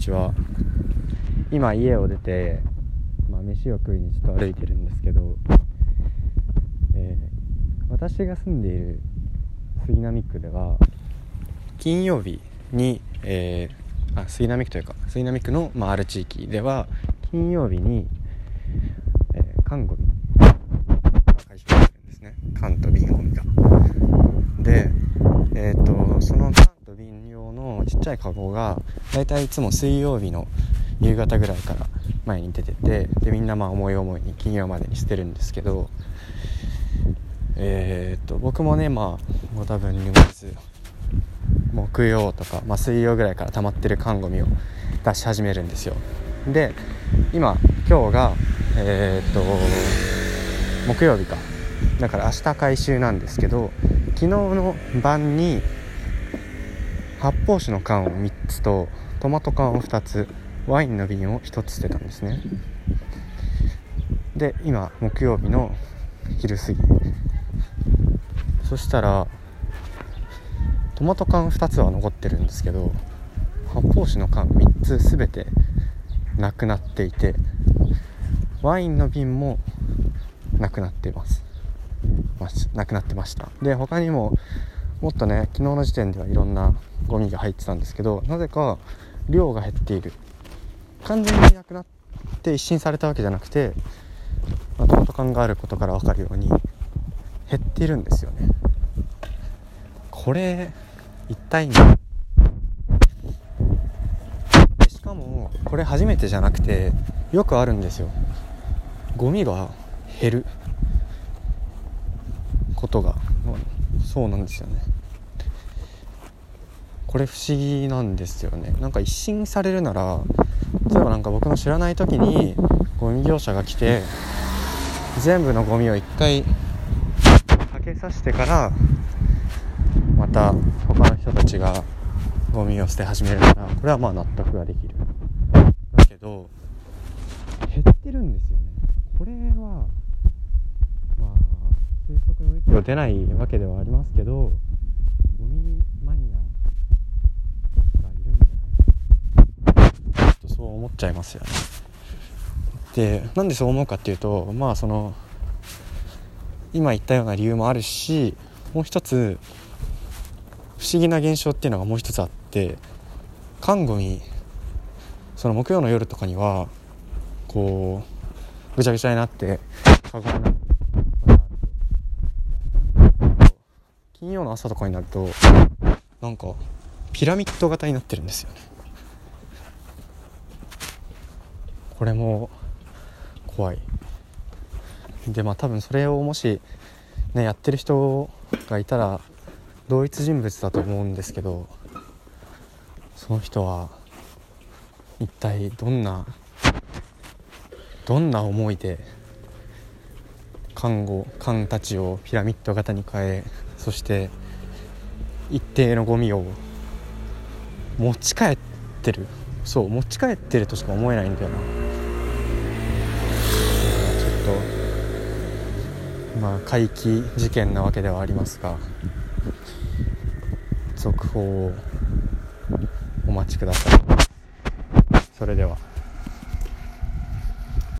ちは。今家を出て、まあ、飯を食いにちょっと歩いてるんですけど、えー、私が住んでいる杉並区では金曜日に、えー、あ杉並区というか杉並区の、まあ、ある地域では金曜日に、えー、缶ゴミ回収してるんですね。缶と瓶ゴミが。でえ、ー、とその缶用のちっちゃいカゴがだいたいつも水曜日の夕方ぐらいから前に出ててでみんなまあ思い思いに金曜までに捨てるんですけどえー、っと僕もねまあもう多分2月木曜とか、まあ、水曜ぐらいから溜まってる缶ゴミを出し始めるんですよ。で今今日がえー、っと木曜日か。だから明日回収なんですけど昨日の晩に発泡酒の缶を3つとトマト缶を2つワインの瓶を1つ捨てたんですね。で今木曜日の昼過ぎ。そしたらトマト缶2つは残ってるんですけど発泡酒の缶3つ全てなくなっていてワインの瓶もなくなっていますなくなってました。で他にももっとね昨日の時点ではいろんなゴミが入ってたんですけどなぜか量が減っている。完全になくなって一新されたわけじゃなくて、まあ、トマト缶があることから分かるように減っているんですよね。これ一体しかもこれ初めてじゃなくてよくあるんですよ。ゴミが減ることが。そうなんですよね。これ不思議なんですよね。なんか一新されるなら例えばなんか僕の知らない時にゴミ業者が来て全部のゴミを一回かけさせてからまた他の人たちがゴミを捨て始めるならこれはまあ納得ができる。だけど減ってるんですよねこれはまあ推測の域を出ないわけではありますけどゴミマニアがいるんじゃないかとそう思っちゃいますよね。でなんでそう思うかっていうとまあその今言ったような理由もあるしもう一つ不思議な現象っていうのがもう一つあって看護にその木曜の夜とかにはこうぐちゃぐちゃになってカゴになって金曜の朝とかになるとなんかピラミッド型になってるんですよね。これも怖い。でまあ多分それをもしねやってる人がいたら同一人物だと思うんですけどその人は一体どんなどんな思いで看護官たちをピラミッド型に変えそして一定のゴミを持ち帰ってる。そう持ち帰ってるとしか思えないんだよな。ちょっとまあ怪奇事件なわけではありますが続報をお待ちください。それでは。